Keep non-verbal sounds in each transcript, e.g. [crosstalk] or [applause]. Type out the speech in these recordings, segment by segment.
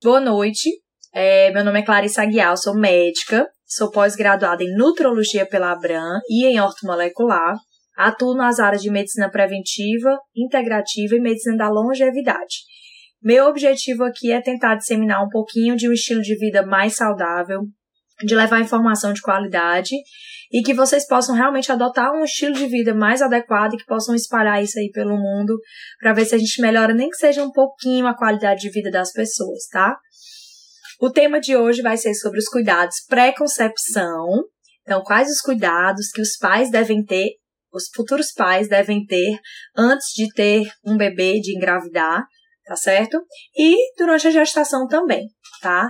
Boa noite. É, meu nome é Clarissa Aguiar, sou médica, sou pós-graduada em nutrologia pela Abram e em ortomolecular. Atuo nas áreas de medicina preventiva, integrativa e medicina da longevidade. Meu objetivo aqui é tentar disseminar um pouquinho de um estilo de vida mais saudável, de levar informação de qualidade e que vocês possam realmente adotar um estilo de vida mais adequado e que possam espalhar isso aí pelo mundo para ver se a gente melhora nem que seja um pouquinho a qualidade de vida das pessoas, tá? O tema de hoje vai ser sobre os cuidados pré-concepção. Então, quais os cuidados que os pais devem ter, os futuros pais devem ter antes de ter um bebê, de engravidar, tá certo? E durante a gestação também, tá?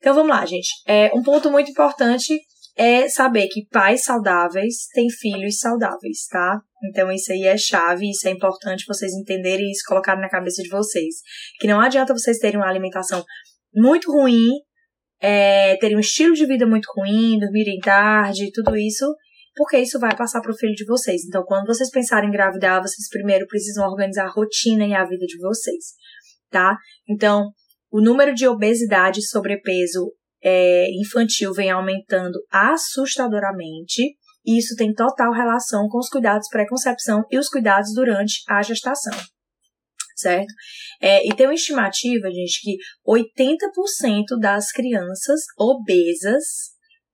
Então vamos lá, gente. É, um ponto muito importante é saber que pais saudáveis têm filhos saudáveis, tá? Então isso aí é chave, isso é importante vocês entenderem e isso colocarem na cabeça de vocês. Que não adianta vocês terem uma alimentação muito ruim, é, terem um estilo de vida muito ruim, dormirem tarde, tudo isso, porque isso vai passar para o filho de vocês. Então, quando vocês pensarem em engravidar, vocês primeiro precisam organizar a rotina e a vida de vocês, tá? Então, o número de obesidade e sobrepeso é, infantil vem aumentando assustadoramente. E isso tem total relação com os cuidados pré-concepção e os cuidados durante a gestação. Certo? É, e tem uma estimativa, gente, que 80% das crianças obesas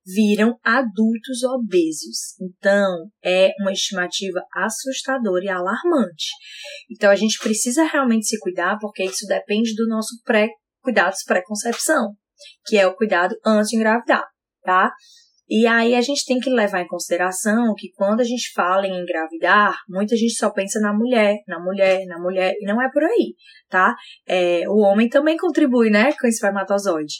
viram adultos obesos. Então, é uma estimativa assustadora e alarmante. Então, a gente precisa realmente se cuidar, porque isso depende do nosso pré cuidados pré-concepção, que é o cuidado antes de engravidar, tá? E aí a gente tem que levar em consideração que quando a gente fala em engravidar, muita gente só pensa na mulher, na mulher, na mulher, e não é por aí, tá? É, o homem também contribui, né, com espermatozoide.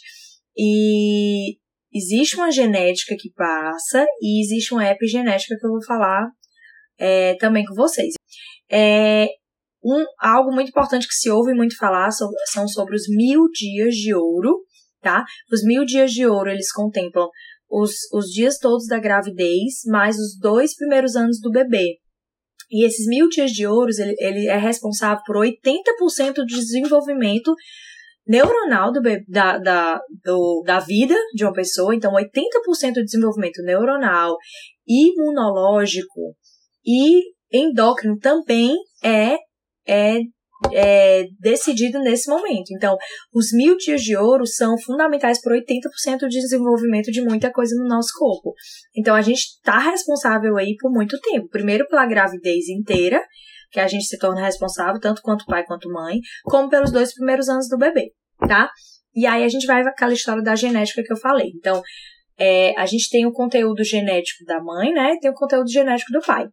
E existe uma genética que passa e existe uma epigenética que eu vou falar é, também com vocês. É, um, algo muito importante que se ouve muito falar sobre, são sobre os mil dias de ouro, tá? Os mil dias de ouro, eles contemplam os, os dias todos da gravidez, mais os dois primeiros anos do bebê. E esses mil dias de ouro, ele, ele é responsável por 80% do desenvolvimento neuronal do, da, da, do, da vida de uma pessoa. Então, 80% do desenvolvimento neuronal, imunológico e endócrino também é é, é decidido nesse momento. Então, os mil dias de ouro são fundamentais para 80% do desenvolvimento de muita coisa no nosso corpo. Então, a gente está responsável aí por muito tempo. Primeiro pela gravidez inteira, que a gente se torna responsável, tanto quanto pai quanto mãe, como pelos dois primeiros anos do bebê, tá? E aí a gente vai aquela história da genética que eu falei. Então, é, a gente tem o conteúdo genético da mãe, né? Tem o conteúdo genético do pai.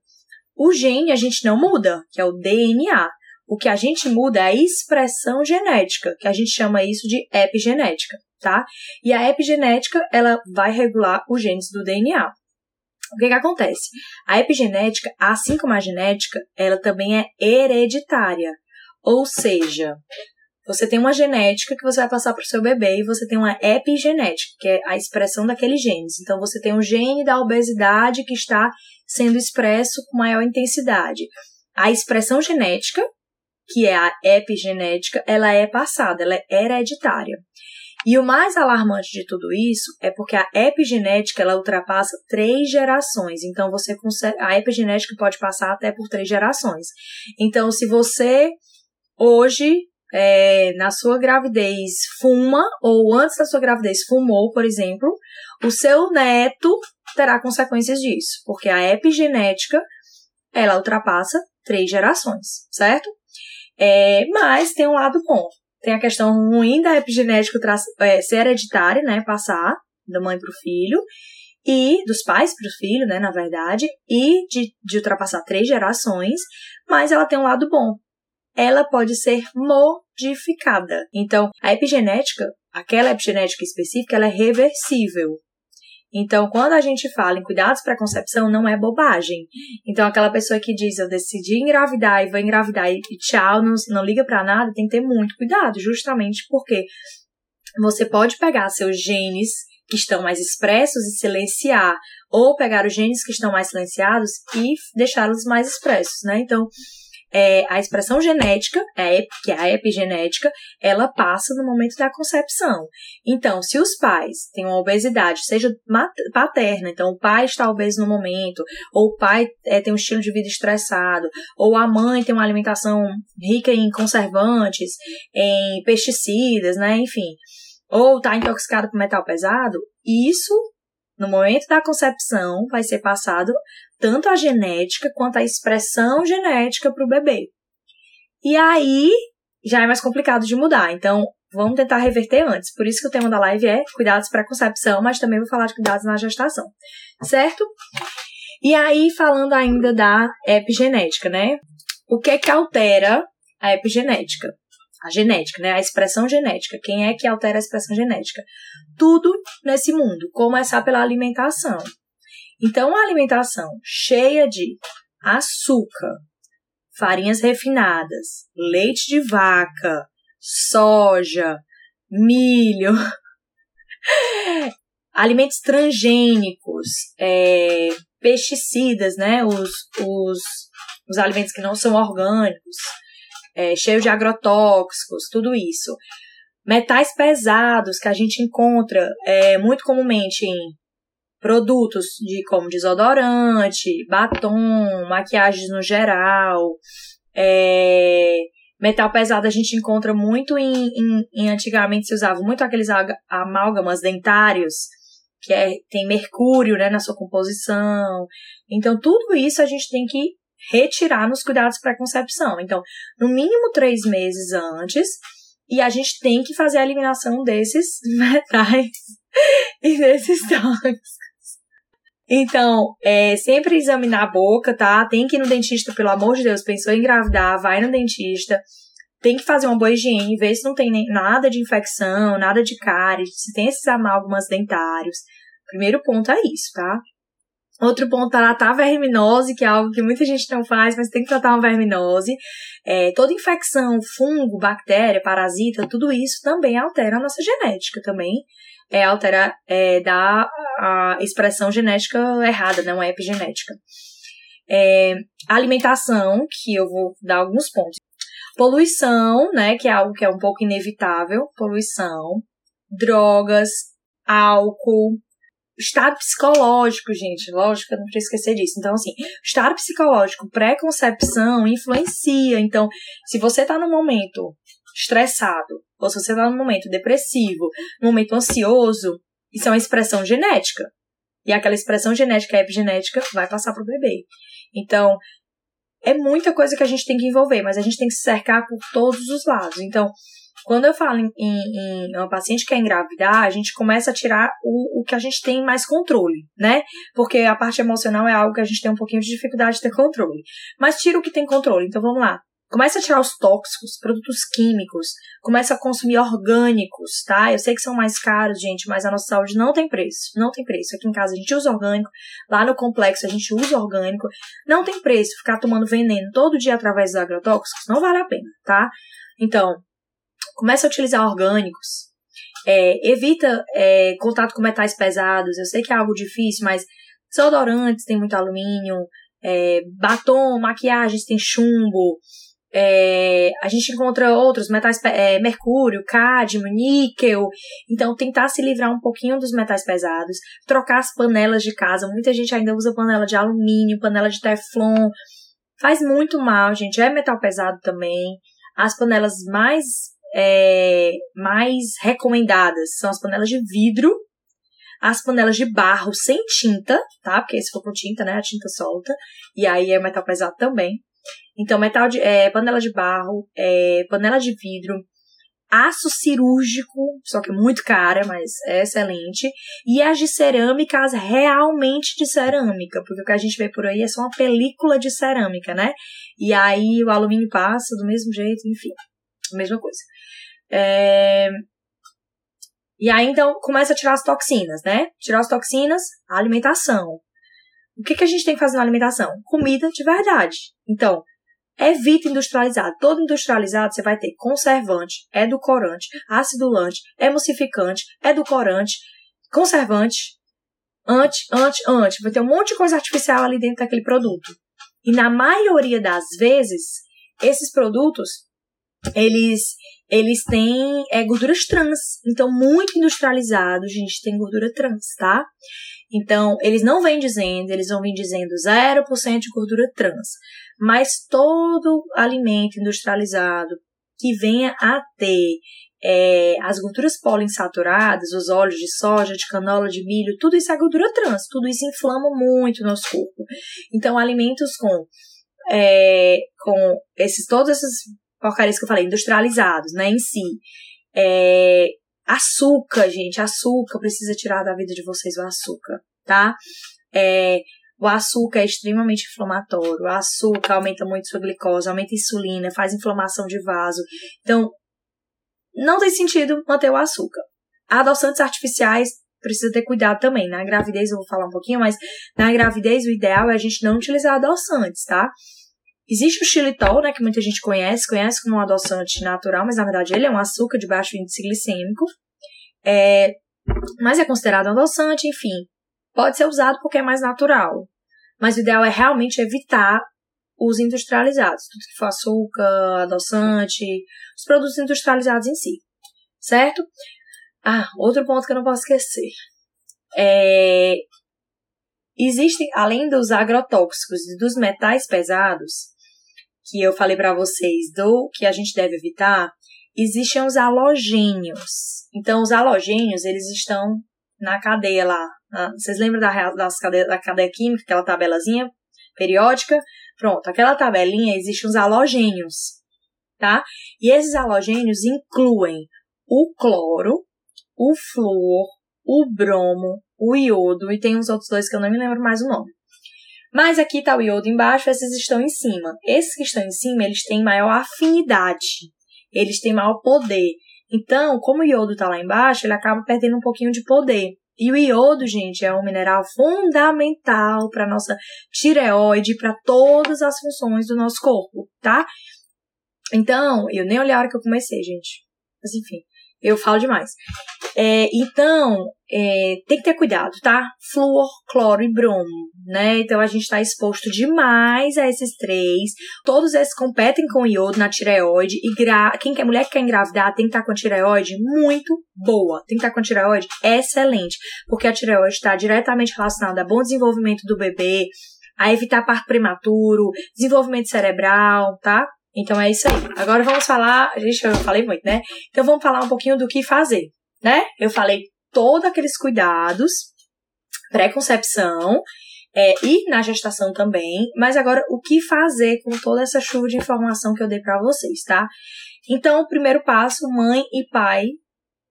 O gene a gente não muda, que é o DNA. O que a gente muda é a expressão genética, que a gente chama isso de epigenética, tá? E a epigenética, ela vai regular os genes do DNA. O que, que acontece? A epigenética, assim como a genética, ela também é hereditária. Ou seja, você tem uma genética que você vai passar para o seu bebê e você tem uma epigenética, que é a expressão daqueles genes. Então, você tem um gene da obesidade que está sendo expresso com maior intensidade. A expressão genética, que é a epigenética, ela é passada, ela é hereditária. E o mais alarmante de tudo isso é porque a epigenética ela ultrapassa três gerações. Então você consegue, a epigenética pode passar até por três gerações. Então se você hoje é, na sua gravidez fuma ou antes da sua gravidez fumou, por exemplo, o seu neto terá consequências disso, porque a epigenética ela ultrapassa três gerações, certo? É, mas tem um lado bom. Tem a questão ruim da epigenética é, ser hereditária, né? Passar da mãe para o filho, e dos pais para o filho, né? Na verdade, e de, de ultrapassar três gerações, mas ela tem um lado bom. Ela pode ser modificada. Então, a epigenética, aquela epigenética específica, ela é reversível. Então, quando a gente fala em cuidados para concepção, não é bobagem. Então, aquela pessoa que diz eu decidi engravidar e vou engravidar e tchau, não, não liga para nada, tem que ter muito cuidado, justamente porque você pode pegar seus genes que estão mais expressos e silenciar, ou pegar os genes que estão mais silenciados e deixá-los mais expressos, né? Então, é, a expressão genética, que é a epigenética, ela passa no momento da concepção. Então, se os pais têm uma obesidade, seja paterna, então o pai está obeso no momento, ou o pai é, tem um estilo de vida estressado, ou a mãe tem uma alimentação rica em conservantes, em pesticidas, né, enfim, ou está intoxicado por metal pesado, isso no momento da concepção vai ser passado tanto a genética quanto a expressão genética para o bebê. E aí já é mais complicado de mudar. Então, vamos tentar reverter antes. Por isso que o tema da live é cuidados para concepção, mas também vou falar de cuidados na gestação. Certo? E aí, falando ainda da epigenética, né? O que é que altera a epigenética? A genética, né? A expressão genética. Quem é que altera a expressão genética? Tudo nesse mundo. Começar pela alimentação. Então, uma alimentação cheia de açúcar, farinhas refinadas, leite de vaca, soja, milho, [laughs] alimentos transgênicos, é, pesticidas, né? Os, os, os alimentos que não são orgânicos, é, cheios de agrotóxicos, tudo isso. Metais pesados que a gente encontra é, muito comumente em produtos de como desodorante, batom, maquiagens no geral. É, metal pesado a gente encontra muito em, em, em, antigamente se usava muito aqueles amálgamas dentários que é, tem mercúrio né, na sua composição. Então tudo isso a gente tem que retirar nos cuidados pré-concepção. Então, no mínimo três meses antes, e a gente tem que fazer a eliminação desses [laughs] metais e desses tóxicos. Então, é, sempre examinar a boca, tá? Tem que ir no dentista, pelo amor de Deus. Pensou em engravidar, vai no dentista. Tem que fazer uma boa higiene, ver se não tem nem, nada de infecção, nada de cárie, se tem esses amálgamas dentários. Primeiro ponto é isso, tá? Outro ponto é tratar a verminose, que é algo que muita gente não faz, mas tem que tratar uma verminose. É, toda infecção, fungo, bactéria, parasita, tudo isso também altera a nossa genética também é, altera, é, dá a expressão genética errada, não é epigenética. É, alimentação, que eu vou dar alguns pontos. Poluição, né, que é algo que é um pouco inevitável, poluição, drogas, álcool, estado psicológico, gente, lógico, eu não preciso esquecer disso. Então, assim, estado psicológico, pré-concepção influencia. Então, se você tá no momento estressado, ou se você está num momento depressivo, num momento ansioso, isso é uma expressão genética. E aquela expressão genética, epigenética, vai passar para o bebê. Então, é muita coisa que a gente tem que envolver, mas a gente tem que se cercar por todos os lados. Então, quando eu falo em, em, em uma paciente que quer engravidar, a gente começa a tirar o, o que a gente tem mais controle, né? Porque a parte emocional é algo que a gente tem um pouquinho de dificuldade de ter controle. Mas tira o que tem controle. Então, vamos lá. Começa a tirar os tóxicos, produtos químicos, começa a consumir orgânicos, tá? Eu sei que são mais caros, gente, mas a nossa saúde não tem preço, não tem preço. Aqui em casa a gente usa orgânico, lá no complexo a gente usa orgânico, não tem preço. Ficar tomando veneno todo dia através dos agrotóxicos não vale a pena, tá? Então, começa a utilizar orgânicos, é, evita é, contato com metais pesados. Eu sei que é algo difícil, mas desodorantes tem muito alumínio, é, batom, maquiagens tem chumbo, é, a gente encontra outros metais, é, mercúrio, cádmio, níquel. Então, tentar se livrar um pouquinho dos metais pesados, trocar as panelas de casa. Muita gente ainda usa panela de alumínio, panela de teflon. Faz muito mal, gente. É metal pesado também. As panelas mais, é, mais recomendadas são as panelas de vidro, as panelas de barro sem tinta, tá? Porque se for com tinta, né, a tinta solta. E aí é metal pesado também. Então, metal de, é, panela de barro, é, panela de vidro, aço cirúrgico, só que muito cara, mas é excelente, e as de cerâmica, as realmente de cerâmica, porque o que a gente vê por aí é só uma película de cerâmica, né? E aí o alumínio passa do mesmo jeito, enfim, a mesma coisa. É... E aí então começa a tirar as toxinas, né? Tirar as toxinas, alimentação. O que, que a gente tem que fazer na alimentação? Comida de verdade. Então, Evite industrializado. Todo industrializado você vai ter conservante, edulcorante, acidulante, emulsificante, edulcorante, conservante, anti, anti, anti. Vai ter um monte de coisa artificial ali dentro daquele produto. E na maioria das vezes, esses produtos, eles eles têm é, gorduras trans. Então, muito industrializados, gente, tem gordura trans, tá? Então, eles não vêm dizendo, eles vão vir dizendo 0% de gordura trans. Mas todo alimento industrializado que venha a ter é, as gorduras poliinsaturadas, os óleos de soja, de canola, de milho, tudo isso é gordura trans, tudo isso inflama muito o nosso corpo. Então, alimentos com, é, com esses, todos esses porcarias que eu falei, industrializados, né, em si, é, açúcar, gente, açúcar, precisa tirar da vida de vocês o açúcar, tá? É, o açúcar é extremamente inflamatório, o açúcar aumenta muito sua glicose, aumenta a insulina, faz inflamação de vaso. Então, não tem sentido manter o açúcar. Adoçantes artificiais precisa ter cuidado também. Na gravidez eu vou falar um pouquinho, mas na gravidez o ideal é a gente não utilizar adoçantes, tá? Existe o xilitol, né, que muita gente conhece, conhece como um adoçante natural, mas na verdade ele é um açúcar de baixo índice glicêmico. É, mas é considerado um adoçante, enfim. Pode ser usado porque é mais natural. Mas o ideal é realmente evitar os industrializados, tudo que for açúcar, adoçante, os produtos industrializados em si, certo? Ah, outro ponto que eu não posso esquecer. É, existem, além dos agrotóxicos e dos metais pesados, que eu falei para vocês do que a gente deve evitar, existem os halogênios. Então, os halogênios, eles estão na cadeia lá. Né? Vocês lembram da, das cadeia, da cadeia química, aquela tabelazinha periódica? Pronto, aquela tabelinha existe os halogênios, tá? E esses halogênios incluem o cloro, o flúor, o bromo, o iodo e tem uns outros dois que eu não me lembro mais o nome. Mas aqui está o iodo embaixo, esses estão em cima. Esses que estão em cima, eles têm maior afinidade, eles têm maior poder. Então, como o iodo está lá embaixo, ele acaba perdendo um pouquinho de poder. E o iodo, gente, é um mineral fundamental para nossa tireoide, para todas as funções do nosso corpo, tá? Então, eu nem olhei a hora que eu comecei, gente. Mas enfim, eu falo demais. É, então, é, tem que ter cuidado, tá? Flúor, cloro e bromo, né? Então a gente está exposto demais a esses três. Todos esses competem com iodo na tireoide. E gra... quem quer mulher que quer engravidar tem que estar tá com a tireoide muito boa. Tem que estar tá com a tireoide excelente. Porque a tireoide está diretamente relacionada a bom desenvolvimento do bebê, a evitar parto prematuro, desenvolvimento cerebral, tá? Então é isso aí. Agora vamos falar, gente, eu falei muito, né? Então vamos falar um pouquinho do que fazer, né? Eu falei todos aqueles cuidados, pré-concepção é, e na gestação também, mas agora o que fazer com toda essa chuva de informação que eu dei para vocês, tá? Então, o primeiro passo, mãe e pai,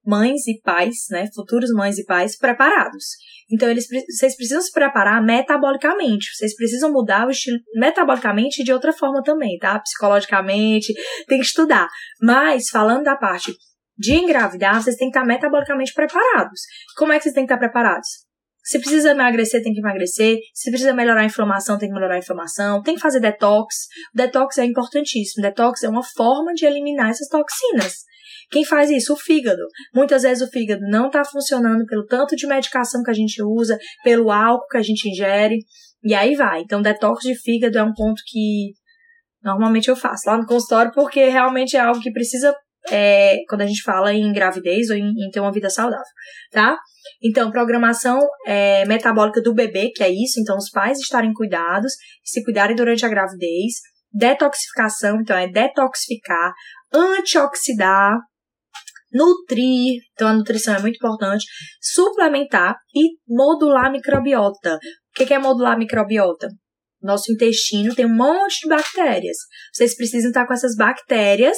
mães e pais, né, futuros mães e pais preparados. Então, eles, vocês precisam se preparar metabolicamente. Vocês precisam mudar o estilo metabolicamente de outra forma também, tá? Psicologicamente, tem que estudar. Mas, falando da parte de engravidar, vocês têm que estar metabolicamente preparados. Como é que vocês têm que estar preparados? Se precisa emagrecer, tem que emagrecer. Se precisa melhorar a inflamação, tem que melhorar a inflamação. Tem que fazer detox. Detox é importantíssimo. Detox é uma forma de eliminar essas toxinas. Quem faz isso? O fígado. Muitas vezes o fígado não está funcionando pelo tanto de medicação que a gente usa, pelo álcool que a gente ingere, e aí vai. Então, detox de fígado é um ponto que normalmente eu faço lá no consultório, porque realmente é algo que precisa, é, quando a gente fala em gravidez ou em, em ter uma vida saudável, tá? Então, programação é, metabólica do bebê, que é isso, então os pais estarem cuidados, se cuidarem durante a gravidez, detoxificação, então é detoxificar, antioxidar, nutrir, então a nutrição é muito importante, suplementar e modular a microbiota. O que é modular a microbiota? Nosso intestino tem um monte de bactérias. Vocês precisam estar com essas bactérias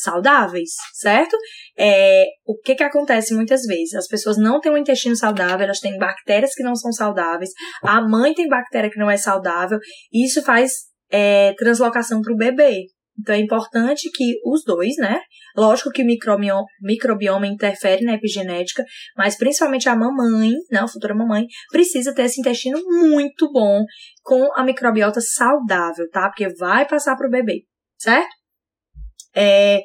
saudáveis, certo? É, o que que acontece muitas vezes? As pessoas não têm um intestino saudável, elas têm bactérias que não são saudáveis, a mãe tem bactéria que não é saudável, e isso faz é, translocação para o bebê. Então é importante que os dois, né? Lógico que o microbioma, microbioma interfere na epigenética, mas principalmente a mamãe, né, a futura mamãe, precisa ter esse intestino muito bom com a microbiota saudável, tá? Porque vai passar para o bebê, certo? É,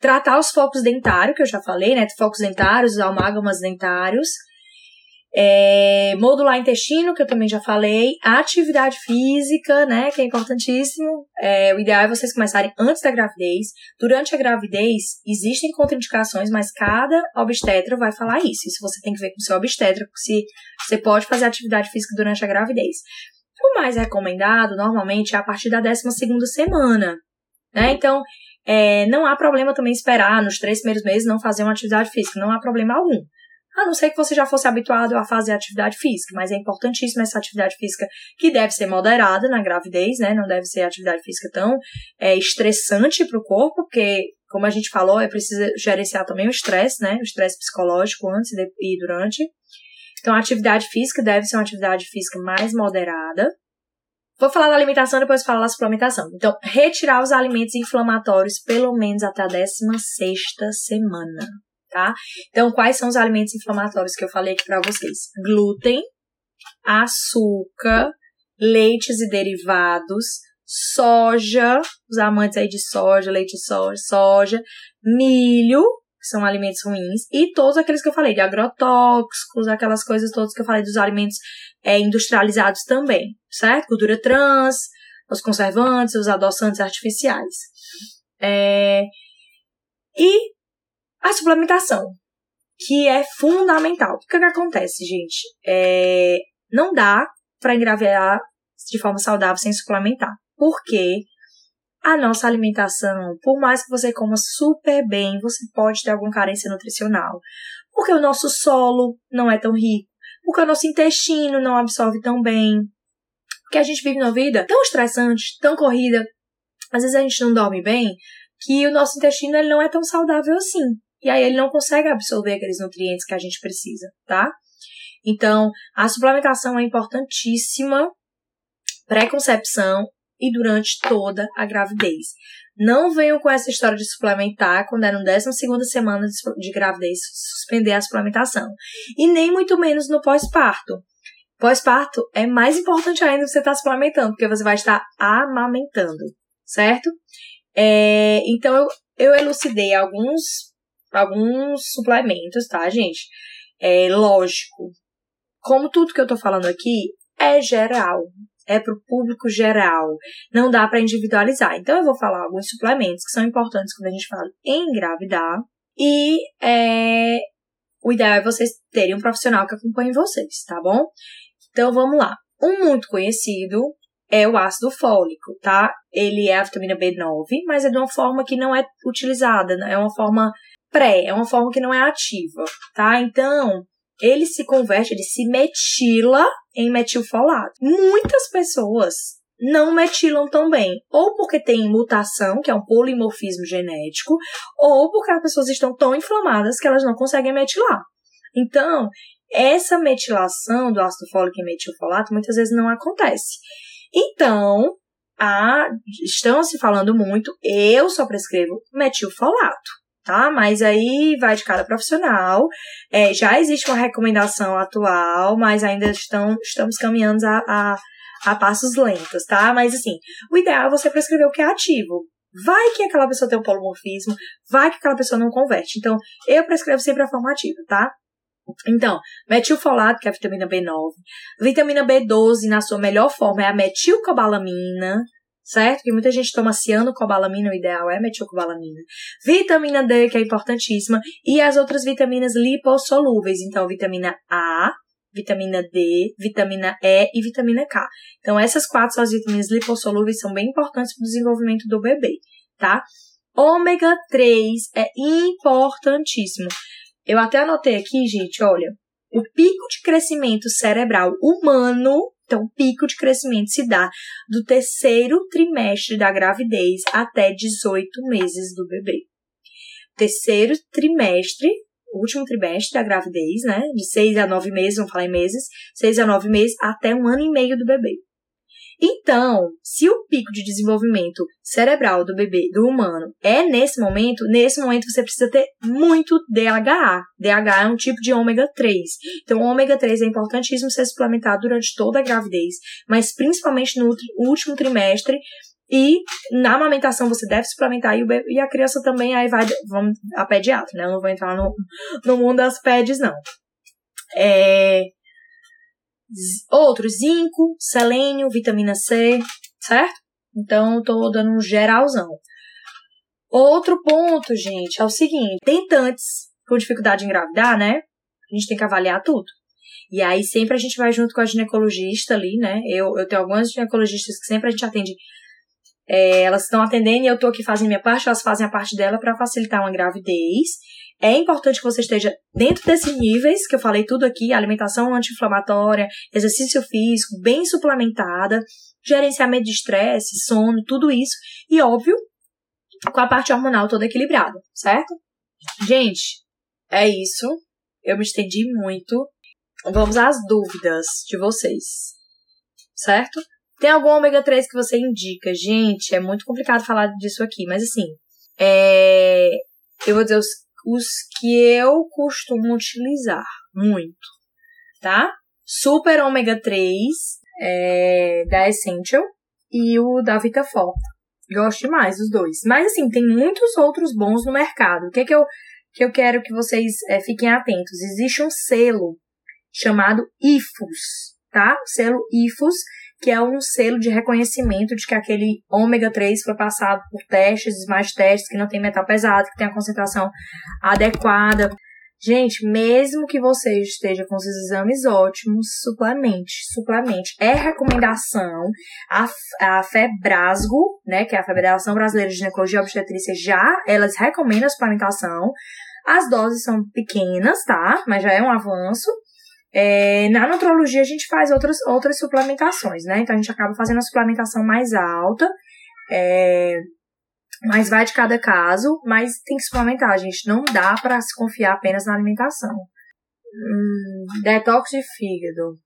tratar os focos dentários, que eu já falei, né? Focos dentários, os amálgamas dentários. É, modular intestino, que eu também já falei. Atividade física, né? Que é importantíssimo. É, o ideal é vocês começarem antes da gravidez. Durante a gravidez, existem contraindicações, mas cada obstetra vai falar isso. Isso você tem que ver com o seu obstetra, se você pode fazer atividade física durante a gravidez. O mais recomendado, normalmente, é a partir da 12 semana. Né? Então, é, não há problema também esperar nos três primeiros meses não fazer uma atividade física. Não há problema algum. A não ser que você já fosse habituado a fazer atividade física, mas é importantíssima essa atividade física que deve ser moderada na gravidez, né? Não deve ser atividade física tão é, estressante para o corpo, porque, como a gente falou, é preciso gerenciar também o estresse, né? O estresse psicológico antes e durante. Então, a atividade física deve ser uma atividade física mais moderada. Vou falar da alimentação, depois falar da suplementação. Então, retirar os alimentos inflamatórios pelo menos até a 16 semana, tá? Então, quais são os alimentos inflamatórios que eu falei aqui para vocês? Glúten, açúcar, leites e derivados, soja, os amantes aí de soja, leite de soja, soja, milho, que são alimentos ruins, e todos aqueles que eu falei, de agrotóxicos, aquelas coisas todas que eu falei dos alimentos é, industrializados também, certo? Gordura trans, os conservantes, os adoçantes artificiais. É, e a suplementação, que é fundamental. O que, que acontece, gente? É, não dá para engravidar de forma saudável sem suplementar. Porque a nossa alimentação, por mais que você coma super bem, você pode ter alguma carência nutricional. Porque o nosso solo não é tão rico, porque o nosso intestino não absorve tão bem. Porque a gente vive uma vida tão estressante, tão corrida, às vezes a gente não dorme bem, que o nosso intestino ele não é tão saudável assim. E aí ele não consegue absorver aqueles nutrientes que a gente precisa, tá? Então, a suplementação é importantíssima. Pré-concepção e durante toda a gravidez. Não venham com essa história de suplementar quando é no 12 semana de gravidez suspender a suplementação. E nem muito menos no pós-parto. Pós-parto é mais importante ainda você estar suplementando, porque você vai estar amamentando, certo? É, então eu, eu elucidei alguns, alguns suplementos, tá, gente? É lógico. Como tudo que eu tô falando aqui é geral, é para o público geral. Não dá para individualizar. Então, eu vou falar alguns suplementos que são importantes quando a gente fala em engravidar. E é, o ideal é vocês terem um profissional que acompanhe vocês, tá bom? Então, vamos lá. Um muito conhecido é o ácido fólico, tá? Ele é a vitamina B9, mas é de uma forma que não é utilizada, né? é uma forma pré, é uma forma que não é ativa, tá? Então, ele se converte, ele se metila em metilfolato. Muitas pessoas não metilam tão bem, ou porque tem mutação, que é um polimorfismo genético, ou porque as pessoas estão tão inflamadas que elas não conseguem metilar. Então, essa metilação do ácido fólico em metilfolato muitas vezes não acontece. Então, a, estão se falando muito, eu só prescrevo metilfolato tá? Mas aí vai de cada profissional. É, já existe uma recomendação atual, mas ainda estão, estamos caminhando a, a, a passos lentos, tá? Mas assim, o ideal é você prescrever o que é ativo. Vai que aquela pessoa tem um polomorfismo, vai que aquela pessoa não converte. Então, eu prescrevo sempre a forma ativa, tá? Então, metilfolato, que é a vitamina B9. Vitamina B12, na sua melhor forma, é a metilcobalamina certo? Que muita gente toma cianocobalamina, o ideal é metilcobalamina. Vitamina D, que é importantíssima, e as outras vitaminas lipossolúveis, então vitamina A, vitamina D, vitamina E e vitamina K. Então essas quatro são as vitaminas lipossolúveis, são bem importantes para o desenvolvimento do bebê, tá? Ômega 3 é importantíssimo. Eu até anotei aqui, gente, olha, o pico de crescimento cerebral humano então, o pico de crescimento se dá do terceiro trimestre da gravidez até 18 meses do bebê. Terceiro trimestre, último trimestre da gravidez, né? De 6 a 9 meses, vamos falar em meses, 6 a 9 meses até um ano e meio do bebê. Então, se o pico de desenvolvimento cerebral do bebê, do humano, é nesse momento, nesse momento você precisa ter muito DHA. DHA é um tipo de ômega 3. Então, o ômega 3 é importantíssimo ser suplementado durante toda a gravidez, mas principalmente no último trimestre. E na amamentação você deve suplementar e, bebê, e a criança também aí vai, vamos, a pediatra, né? Eu não vou entrar no, no mundo das peds, não. É, Outros, zinco, selênio, vitamina C, certo? Então, tô dando um geralzão. Outro ponto, gente, é o seguinte: tentantes com dificuldade em engravidar, né? A gente tem que avaliar tudo. E aí sempre a gente vai junto com a ginecologista ali, né? Eu, eu tenho algumas ginecologistas que sempre a gente atende. É, elas estão atendendo e eu tô aqui fazendo minha parte, elas fazem a parte dela para facilitar uma gravidez. É importante que você esteja dentro desses níveis que eu falei tudo aqui: alimentação anti-inflamatória, exercício físico, bem suplementada, gerenciamento de estresse, sono, tudo isso. E óbvio, com a parte hormonal toda equilibrada, certo? Gente, é isso. Eu me estendi muito. Vamos às dúvidas de vocês. Certo? Tem algum ômega 3 que você indica? Gente, é muito complicado falar disso aqui, mas assim, é... eu vou dizer os, os que eu costumo utilizar muito, tá? Super ômega 3 é, da Essential e o da VitaFor. Gosto demais dos dois. Mas assim, tem muitos outros bons no mercado. O que, é que eu que eu quero que vocês é, fiquem atentos. Existe um selo chamado IFUS, tá? O selo IFUS, que é um selo de reconhecimento de que aquele ômega 3 foi passado por testes, mais testes, que não tem metal pesado, que tem a concentração adequada. Gente, mesmo que você esteja com os exames ótimos, suplemente, suplemente. É recomendação. A, a FEBRASGO, né, que é a Federação Brasileira de Ginecologia e Obstetrícia, já, elas recomendam a suplementação. As doses são pequenas, tá? Mas já é um avanço. É, na nutrologia a gente faz outras, outras suplementações, né? Então a gente acaba fazendo a suplementação mais alta. É, mas vai de cada caso, mas tem que suplementar, gente. Não dá para se confiar apenas na alimentação. Hum, detox de fígado.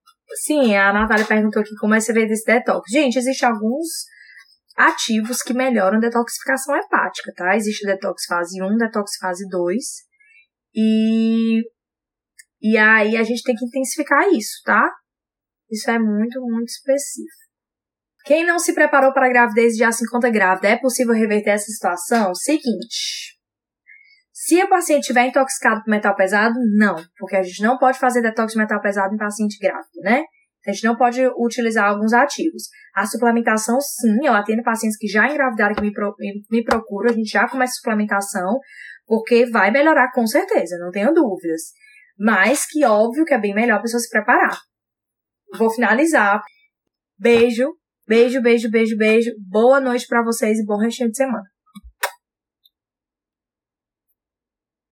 Sim, a Natália perguntou aqui como é você vê desse detox. Gente, existem alguns ativos que melhoram a detoxificação hepática, tá? Existe detox fase 1, detox fase 2. E, e aí a gente tem que intensificar isso, tá? Isso é muito, muito específico. Quem não se preparou para a gravidez já se encontra grávida, é possível reverter essa situação? Seguinte. Se a paciente estiver intoxicada por metal pesado, não, porque a gente não pode fazer detox de metal pesado em paciente grávida, né? A gente não pode utilizar alguns ativos. A suplementação, sim, eu atendo pacientes que já engravidaram que me, pro, me procuram, a gente já começa a suplementação, porque vai melhorar com certeza, não tenho dúvidas. Mas que óbvio que é bem melhor a pessoa se preparar. Vou finalizar. Beijo, Beijo, beijo, beijo, beijo. Boa noite para vocês e bom restinho de semana.